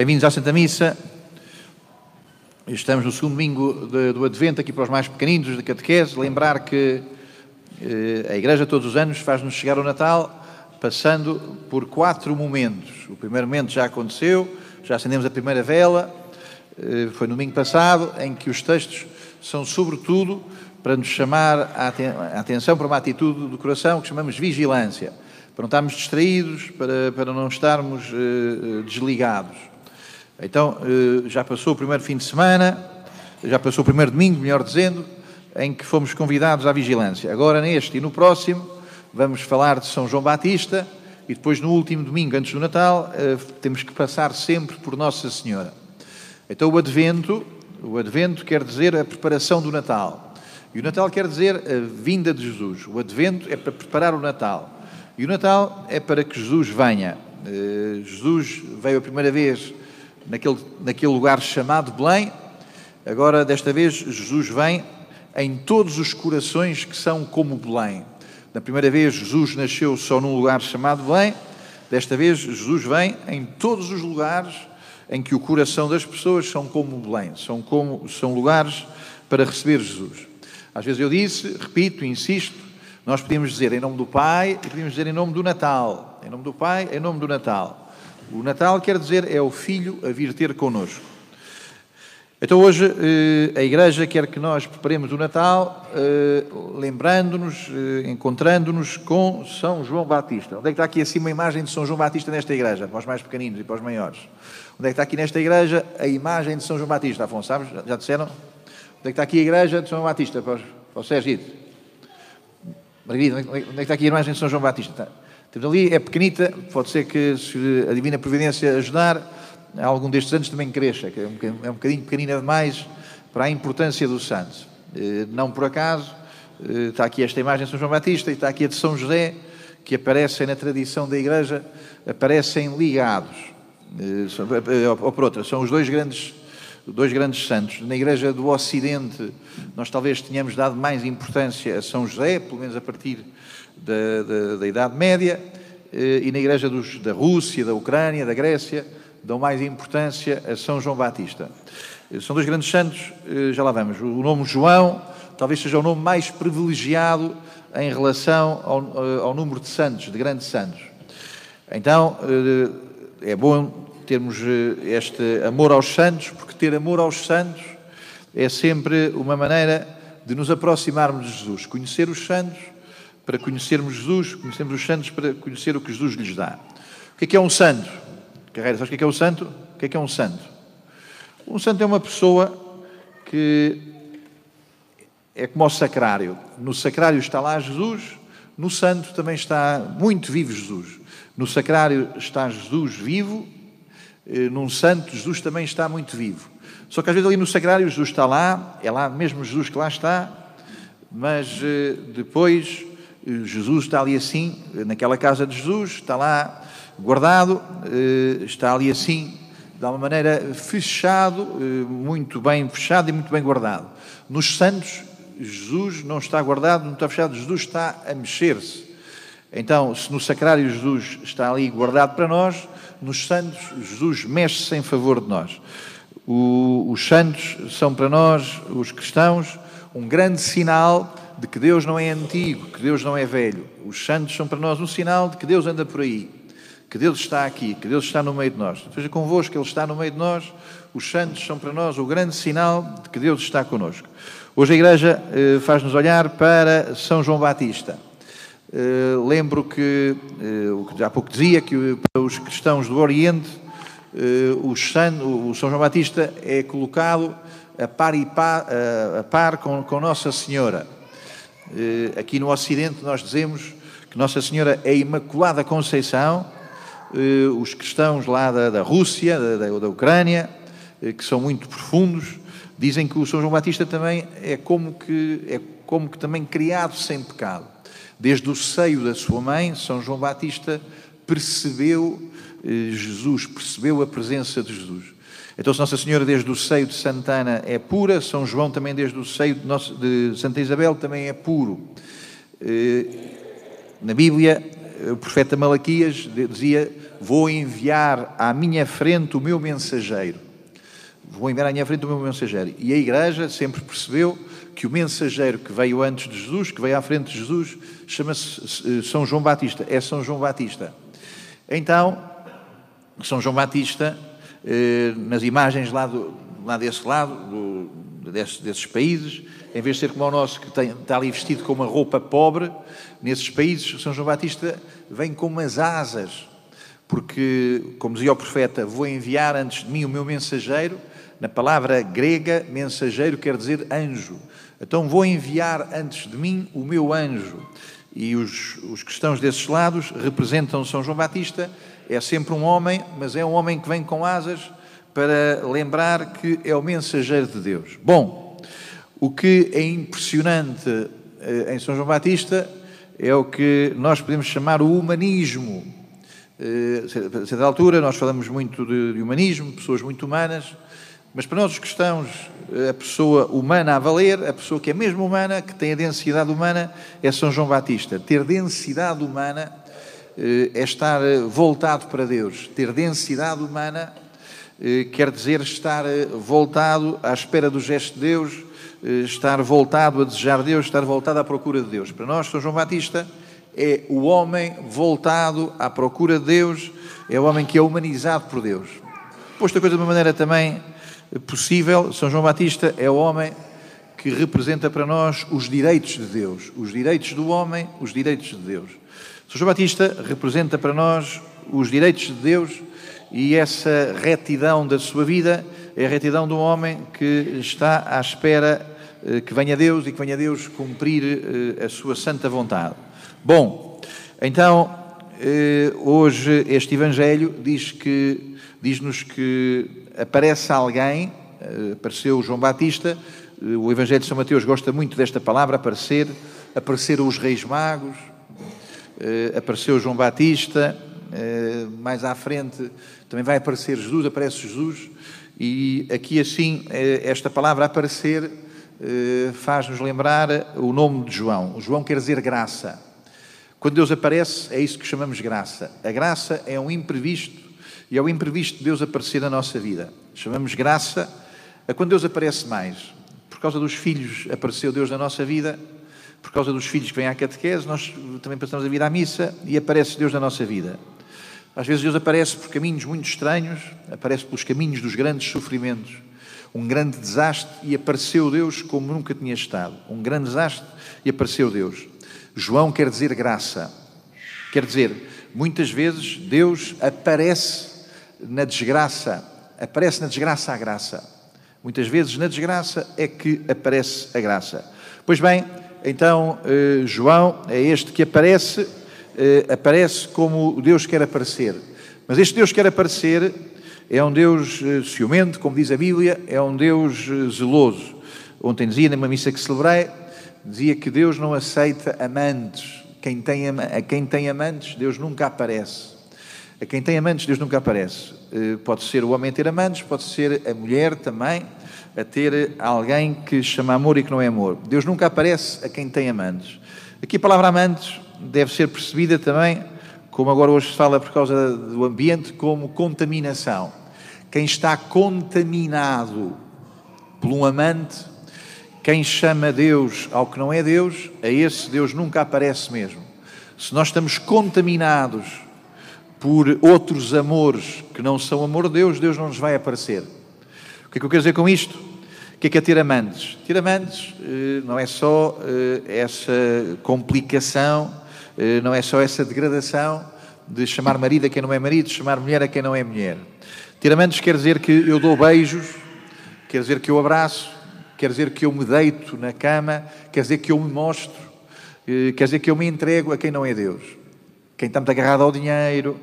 Bem-vindos à Santa Missa. Estamos no segundo domingo de, do Advento, aqui para os mais pequeninos da catequese. Lembrar que eh, a Igreja todos os anos faz-nos chegar ao Natal passando por quatro momentos. O primeiro momento já aconteceu, já acendemos a primeira vela, eh, foi no domingo passado, em que os textos são sobretudo para nos chamar a atenção para uma atitude do coração que chamamos vigilância, para não estarmos distraídos, para, para não estarmos eh, desligados. Então, eh, já passou o primeiro fim de semana, já passou o primeiro domingo, melhor dizendo, em que fomos convidados à vigilância. Agora, neste e no próximo, vamos falar de São João Batista e depois, no último domingo, antes do Natal, eh, temos que passar sempre por Nossa Senhora. Então, o Advento, o Advento quer dizer a preparação do Natal. E o Natal quer dizer a vinda de Jesus. O Advento é para preparar o Natal. E o Natal é para que Jesus venha. Eh, Jesus veio a primeira vez naquele, naquele lugar chamado Belém. Agora, desta vez, Jesus vem em todos os corações que são como Belém. Na primeira vez, Jesus nasceu só num lugar chamado Belém. Desta vez, Jesus vem em todos os lugares em que o coração das pessoas são como Belém, são, como, são lugares para receber Jesus. Às vezes eu disse, repito, insisto, nós podíamos dizer em nome do Pai e podíamos dizer em nome do Natal. Em nome do Pai, em nome do Natal. O Natal quer dizer é o Filho a vir ter connosco. Então hoje eh, a Igreja quer que nós preparemos o Natal eh, lembrando-nos, eh, encontrando-nos com São João Batista. Onde é que está aqui acima a imagem de São João Batista nesta Igreja? Para os mais pequeninos e para os maiores. Onde é que está aqui nesta Igreja a imagem de São João Batista? Afonso, sabes? Já disseram? Onde é que está aqui a Igreja de São João Batista? Para, os, para o Sérgio. Margarida, onde é que está aqui a imagem de São João Batista? Temos ali, é pequenita, pode ser que se a Divina Providência ajudar, algum destes anos também cresça, que é um, é um bocadinho pequenina demais para a importância do santo. Eh, não por acaso, eh, está aqui esta imagem de São João Batista e está aqui a de São José, que aparecem na tradição da Igreja, aparecem ligados. Eh, ou por outra, são os dois grandes, dois grandes santos. Na Igreja do Ocidente, nós talvez tenhamos dado mais importância a São José, pelo menos a partir da, da, da Idade Média, eh, e na Igreja dos, da Rússia, da Ucrânia, da Grécia, dão mais importância a São João Batista. Eh, são dois grandes santos, eh, já lá vamos. O nome João talvez seja o nome mais privilegiado em relação ao, ao número de santos, de grandes santos. Então, é bom termos este amor aos santos, porque ter amor aos santos é sempre uma maneira de nos aproximarmos de Jesus. Conhecer os santos para conhecermos Jesus, conhecermos os santos para conhecer o que Jesus lhes dá. O que é, que é um santo? Carreira, sabes o que é, que é um santo? O que é que é um santo? Um santo é uma pessoa que é como o sacrário. No sacrário está lá Jesus, no santo também está muito vivo Jesus. No sacrário está Jesus vivo, eh, num santo Jesus também está muito vivo. Só que às vezes ali no sacrário Jesus está lá, é lá mesmo Jesus que lá está, mas eh, depois Jesus está ali assim, naquela casa de Jesus, está lá guardado, eh, está ali assim, de alguma maneira fechado, eh, muito bem fechado e muito bem guardado. Nos santos, Jesus não está guardado, não está fechado, Jesus está a mexer-se. Então, se no sacrário Jesus está ali guardado para nós, nos santos, Jesus mexe-se em favor de nós. O, os santos são para nós, os cristãos, um grande sinal de que Deus não é antigo, que Deus não é velho. Os santos são para nós um sinal de que Deus anda por aí, que Deus está aqui, que Deus está no meio de nós. Seja convosco, Ele está no meio de nós. Os santos são para nós o grande sinal de que Deus está conosco. Hoje a Igreja eh, faz-nos olhar para São João Batista. Eh, lembro que, eh, que há pouco dizia, que para os cristãos do Oriente, o, São João Batista é colocado a par, e par, a par com Nossa Senhora. Eh, aqui no Ocidente nós dizemos que Nossa Senhora é Imaculada Conceição, eh, os cristãos lá da, da Rússia, da, da, Ucrânia, eh, que são muito profundos, dizem que o São João Batista também é como que, é como que também criado sem pecado. Desde o seio da sua mãe, São João Batista percebeu Jesus, percebeu a presença de Jesus. Então, se Nossa Senhora desde o seio de Santana é pura, São João também desde o seio de, Nossa, de Santa Isabel também é puro. Eh, na Bíblia, o profeta Malaquias dizia: Vou enviar à minha frente o meu mensageiro. Vou enviar à minha frente o meu mensageiro. E a igreja sempre percebeu que o mensageiro que veio antes de Jesus, que veio à frente de Jesus, chama-se São João Batista. É São João Batista. Então, São João Batista, eh, nas imagens lá, do, lá desse lado, do, desses, desses países, em vez de ser como o nosso, que tem, está ali vestido com uma roupa pobre, nesses países, São João Batista vem com umas asas, porque, como dizia o profeta, vou enviar antes de mim o meu mensageiro. Na palavra grega, mensageiro quer dizer anjo. Então, vou enviar antes de mim o meu anjo. E os, os cristãos desses lados representam São João Batista. É sempre um homem, mas é um homem que vem com asas para lembrar que é o mensageiro de Deus. Bom, o que é impressionante eh, em São João Batista é o que nós podemos chamar o humanismo. Eh, a certa altura, nós falamos muito de humanismo, pessoas muito humanas, mas para nós os cristãos, a pessoa humana a valer, a pessoa que é mesmo humana, que tem a densidade humana, é São João Batista. Ter densidade humana eh, é estar voltado para Deus. Ter densidade humana quer dizer estar voltado à espera do gesto de Deus, eh, estar voltado a desejar Deus, estar voltado à procura de Deus. Para nós, São João Batista é o homem voltado à procura de Deus, é o homem que é humanizado por Deus. Posto a coisa de uma maneira também possível, São João Batista é o homem que representa para nós os direitos de Deus, os direitos do homem, os direitos de Deus. São João Batista representa para nós os direitos de Deus e essa retidão da sua vida é a retidão de um homem que está à espera eh, que venha Deus e que venha Deus cumprir eh, a sua santa vontade. Bom, então, eh, hoje este Evangelho diz que, diz-nos que aparece alguém, apareceu João Batista, o Evangelho de São Mateus gosta muito desta palavra, aparecer, apareceram os reis magos, apareceu João Batista, mais à frente também vai aparecer Jesus, aparece Jesus, e aqui assim, esta palavra aparecer eh, faz-nos lembrar o nome de João. João quer dizer graça. Quando Deus aparece, é isso que chamamos graça. A graça é um imprevisto e é o imprevisto de Deus aparecer na nossa vida. Chamamos graça a quando Deus aparece mais. Por causa dos filhos apareceu Deus na nossa vida, por causa dos filhos que vêm à catequese, nós também passamos a vida à missa e aparece Deus na nossa vida. Às vezes Deus aparece por caminhos muito estranhos, aparece pelos caminhos dos grandes sofrimentos um grande desastre e apareceu Deus como nunca tinha estado. Um grande desastre e apareceu Deus. João quer dizer graça. Quer dizer, muitas vezes Deus aparece na desgraça, aparece na desgraça a graça. Muitas vezes na desgraça é que aparece a graça. Pois bem, então eh, João é este que aparece, eh, aparece como Deus quer aparecer. Mas este Deus quer aparecer é um Deus eh, ciumento, como diz a Bíblia, é um Deus zeloso. Ontem dizia, numa missa que celebrei, dizia que Deus não aceita amantes. Quem tem, a quem tem amantes, Deus nunca aparece. A quem tem amantes, Deus nunca aparece. Pode ser o homem ter amantes, pode ser a mulher também, a ter alguém que chama amor e que não é amor. Deus nunca aparece a quem tem amantes. Aqui a palavra amantes deve ser percebida também, como agora hoje se fala por causa do ambiente, como contaminação. Quem está contaminado por um amante, quem chama Deus ao que não é Deus, a esse Deus nunca aparece mesmo. Se nós estamos contaminados por outros amores que não são amor de Deus, Deus não nos vai aparecer. O que é que eu quero dizer com isto? O que é que é? Ter amantes eh, não é só eh, essa complicação, eh, não é só essa degradação de chamar marido a quem não é marido, de chamar mulher a quem não é mulher. Tiramentos quer dizer que eu dou beijos, quer dizer que eu abraço, quer dizer que eu me deito na cama, quer dizer que eu me mostro, quer dizer que eu me entrego a quem não é Deus. Quem está muito agarrado ao dinheiro,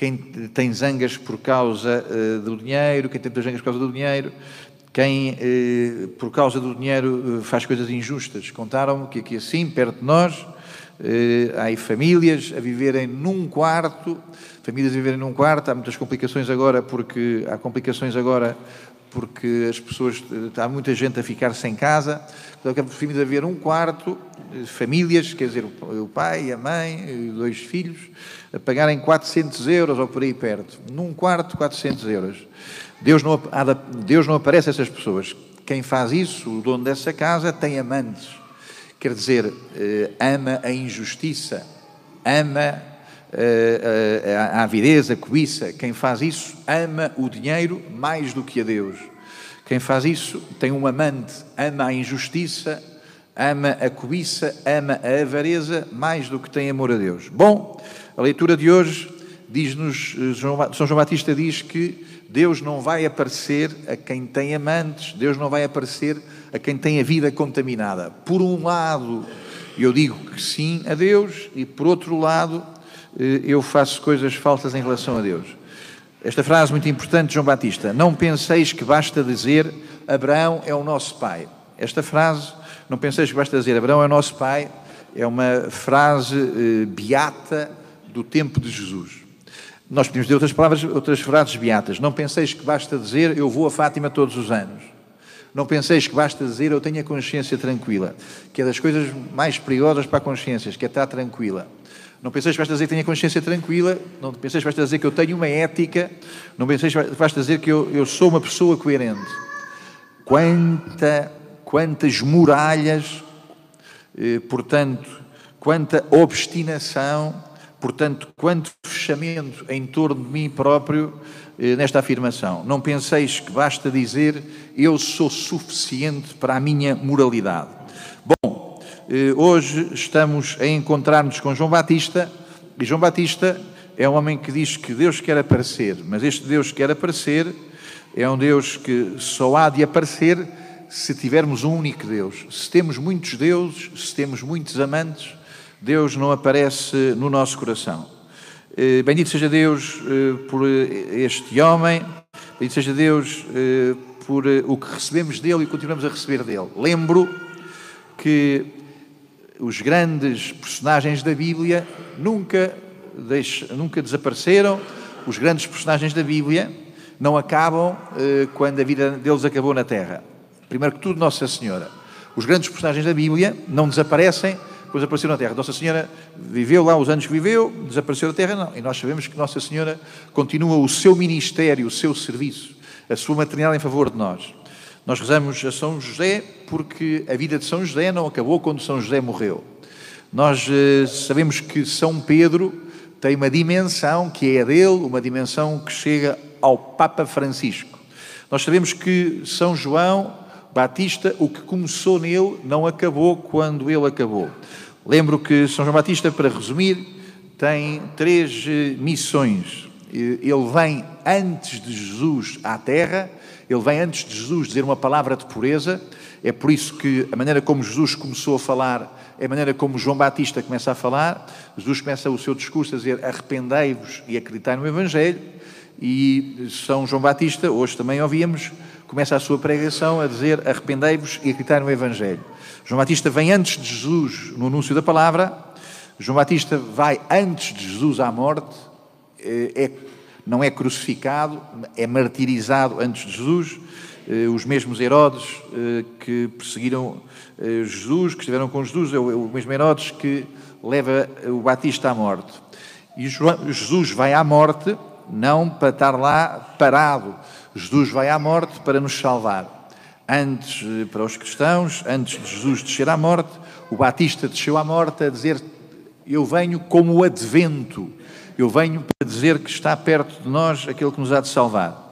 quem tem zangas por causa uh, do dinheiro, quem tem zangas por causa do dinheiro, quem uh, por causa do dinheiro uh, faz coisas injustas. Contaram-me que aqui assim, perto de nós, há aí famílias a viverem num quarto famílias viverem num quarto, há muitas complicações agora, porque há complicações agora porque as pessoas, há muita gente a ficar sem casa, então preferimos haver um quarto, famílias, quer dizer, o pai, a mãe, dois filhos, a pagarem 400 euros ou por aí perto. Num quarto, 400 euros. Deus não, Deus não aparece a essas pessoas. Quem faz isso, o dono dessa casa, tem amantes. Quer dizer, eh, ama a injustiça, ama eh, eh, a avidez, a cobiça. Quem faz isso ama o dinheiro mais do que a Deus. Quem faz isso tem um amante, ama a injustiça, ama a cobiça, ama a avareza mais do que tem amor a Deus. Bom, a leitura de hoje diz-nos, São João Batista diz que Deus não vai aparecer a quem tem amantes, Deus não vai aparecer a quem tem a vida contaminada. Por um lado, eu digo que sim a Deus, e por outro lado, eh, eu faço coisas falsas em relação a Deus. Esta frase muito importante de João Batista: Não penseis que basta dizer Abraão é o nosso pai. Esta frase, não penseis que basta dizer Abraão é o nosso pai, é uma frase eh, beata do tempo de Jesus. Nós podemos dizer outras palavras, outras frases beatas. Não penseis que basta dizer eu vou a Fátima todos os anos. Não penseis que basta dizer eu tenho a consciência tranquila, que é das coisas mais perigosas para a consciência, que é estar tranquila. Não penseis que basta dizer que tenho a consciência tranquila, não penseis que basta dizer que eu tenho uma ética, não penseis que basta dizer que eu, eu sou uma pessoa coerente. Quanta, quantas muralhas, eh, portanto, quanta obstinação, portanto, quanto fechamento em torno de mim próprio nesta afirmação. Não penseis que basta dizer eu sou suficiente para a minha moralidade. Bom, eh, hoje estamos a encontrar-nos com João Batista e João Batista é um homem que diz que Deus quer aparecer, mas este Deus que quer aparecer é um Deus que só há de aparecer se tivermos um único Deus. Se temos muitos deuses, se temos muitos amantes, Deus não aparece no nosso coração. Eh, bendito seja Deus eh, por este homem, bendito seja Deus eh, por o que recebemos dele e continuamos a receber dele. Lembro que os grandes personagens da Bíblia nunca, nunca desapareceram, os grandes personagens da Bíblia não acabam quando a vida deles acabou na Terra. Primeiro que tudo, Nossa Senhora. Os grandes personagens da Bíblia não desaparecem depois apareceu na Terra. Nossa Senhora viveu lá os anos que viveu, desapareceu da Terra, não. E nós sabemos que Nossa Senhora continua o seu ministério, o seu serviço, a sua maternidade em favor de nós. Nós rezamos a São José porque a vida de São José não acabou quando São José morreu. Nós eh, sabemos que São Pedro tem uma dimensão que é dele, uma dimensão que chega ao Papa Francisco. Nós sabemos que São João Batista, o que começou nele não acabou quando ele acabou. Lembro que São João Batista, para resumir, tem três eh, missões. Ele vem antes de Jesus à Terra, ele vem antes de Jesus dizer uma palavra de pureza. É por isso que a maneira como Jesus começou a falar é a maneira como João Batista começa a falar. Jesus começa o seu discurso a dizer: Arrependei-vos e acreditai no Evangelho. E São João Batista, hoje também ouvíamos, começa a sua pregação a dizer: Arrependei-vos e acreditai no Evangelho. João Batista vem antes de Jesus no anúncio da palavra, João Batista vai antes de Jesus à morte, eh, é, não é crucificado, é martirizado antes de Jesus. Eh, os mesmos Herodes eh, que perseguiram Jesus, que estiveram com Jesus, é o mesmo Herodes que leva o Batista à morte. E Jesus vai à morte não para estar lá parado, Jesus vai à morte para nos salvar. Antes, eh, para os cristãos, antes de Jesus descer à morte, o Batista desceu à morte a dizer: Eu venho como o advento, eu venho para dizer que está perto de nós aquele que nos há de salvar.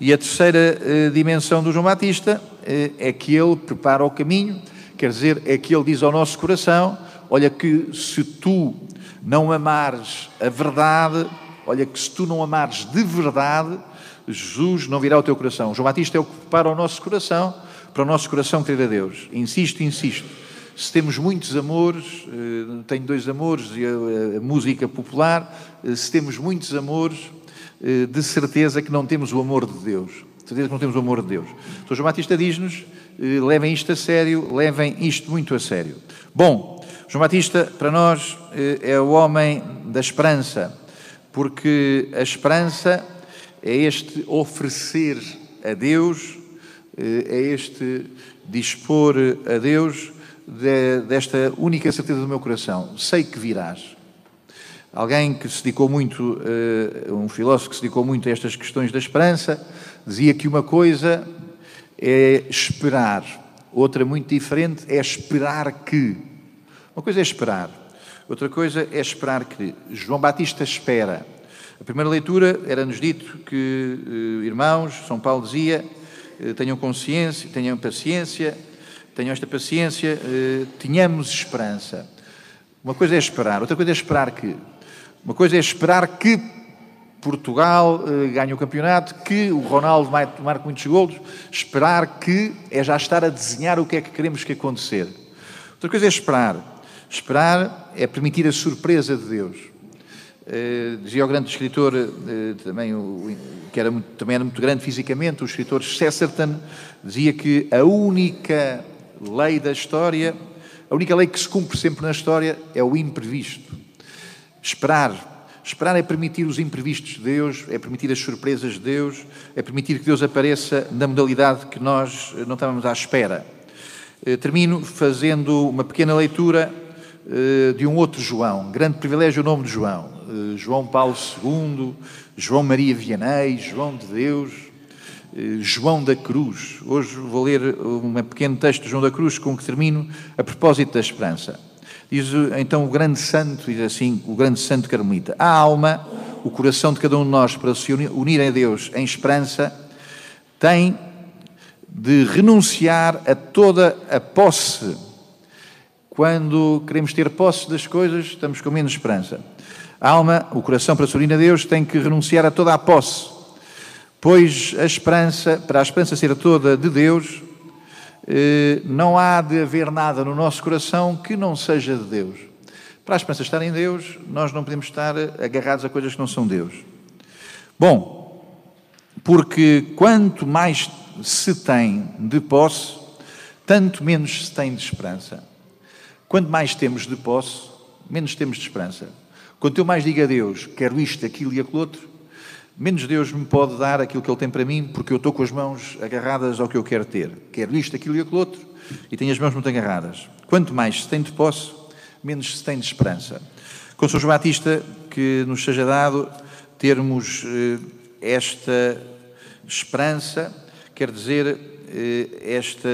E a terceira eh, dimensão do João Batista eh, é que ele prepara o caminho, quer dizer, é que ele diz ao nosso coração: Olha, que se tu não amares a verdade, olha, que se tu não amares de verdade, Jesus não virá ao teu coração. João Batista é o que prepara o nosso coração, para o nosso coração querer a Deus. Insisto, insisto. Se temos muitos amores, eh, tenho dois amores, e a, música popular, eh, se temos muitos amores, eh, de certeza que não temos o amor de Deus. De certeza que não temos o amor de Deus. Então João Batista diz-nos, levem isto a sério, levem isto muito a sério. Bom, João Batista, para nós, é o homem da esperança, porque a esperança é este oferecer a Deus eh, é este dispor a Deus de, desta única certeza do meu coração. Sei que virás. Alguém que se dedicou muito, eh, um filósofo que se dedicou muito a estas questões da esperança, dizia que uma coisa é esperar, outra muito diferente é esperar que. Uma coisa é esperar, outra coisa é esperar que. João Batista espera. A primeira leitura era-nos dito que, eh, irmãos, São Paulo dizia, eh, tenham consciência, tenham paciência, tenham esta paciência, tenhamos esperança. Uma coisa é esperar, outra coisa é esperar que. Uma coisa é esperar que Portugal eh, ganhe o campeonato, que o Ronaldo marque muitos golos, esperar que é já estar a desenhar o que é que queremos que acontecer. Outra coisa é esperar. Esperar é permitir a surpresa de Deus. Uh, dizia o grande escritor, uh, também, que era muito, também era muito grande fisicamente, o escritor Chesterton, dizia que a única lei da história, a única lei que se cumpre sempre na história é o imprevisto. Esperar. Esperar é permitir os imprevistos de Deus, é permitir as surpresas de Deus, é permitir que Deus apareça na modalidade que nós não estávamos à espera. Eh, termino fazendo uma pequena leitura eh, de um outro João. Grande privilégio o nome de João. Eh, João Paulo II, João Maria Vianney, João de Deus, João da Cruz. Hoje vou ler um pequeno texto de João da Cruz com que termino a propósito da esperança. Diz então o grande santo, diz assim, o grande santo carmelita: a alma, o coração de cada um de nós, para se unir a Deus em esperança, tem de renunciar a toda a posse. Quando queremos ter posse das coisas, estamos com menos esperança. A alma, o coração, para se unir a Deus, tem que renunciar a toda a posse, pois a esperança, para a esperança ser toda de Deus, eh, não há de haver nada no nosso coração que não seja de Deus. Para a esperança estar em Deus, nós não podemos estar agarrados a coisas que não são Deus. Bom, porque quanto mais se tem de posse, tanto menos se tem de esperança. Quanto mais temos de posse, menos temos de esperança. Quanto eu mais digo a Deus, quero isto, aquilo e aquilo outro, menos Deus me pode dar aquilo que Ele tem para mim, porque eu estou com as mãos agarradas ao que eu quero ter. Quero isto, aquilo e aquilo outro, e tenho as mãos muito agarradas. Quanto mais se tem de posse, menos se tem de esperança. Com São João Batista, que nos seja dado termos eh, esta esperança, quer dizer, eh, esta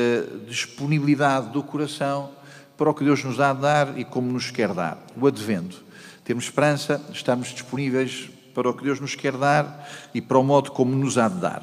disponibilidade do coração para o que Deus nos há de dar e como nos quer dar. O advento. Temos esperança, estamos disponíveis para o que Deus nos quer dar e para o modo como nos há de dar.